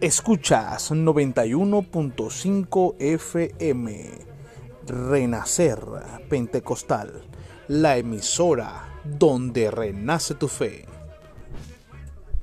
Escuchas 91.5 FM. Renacer Pentecostal, la emisora donde renace tu fe.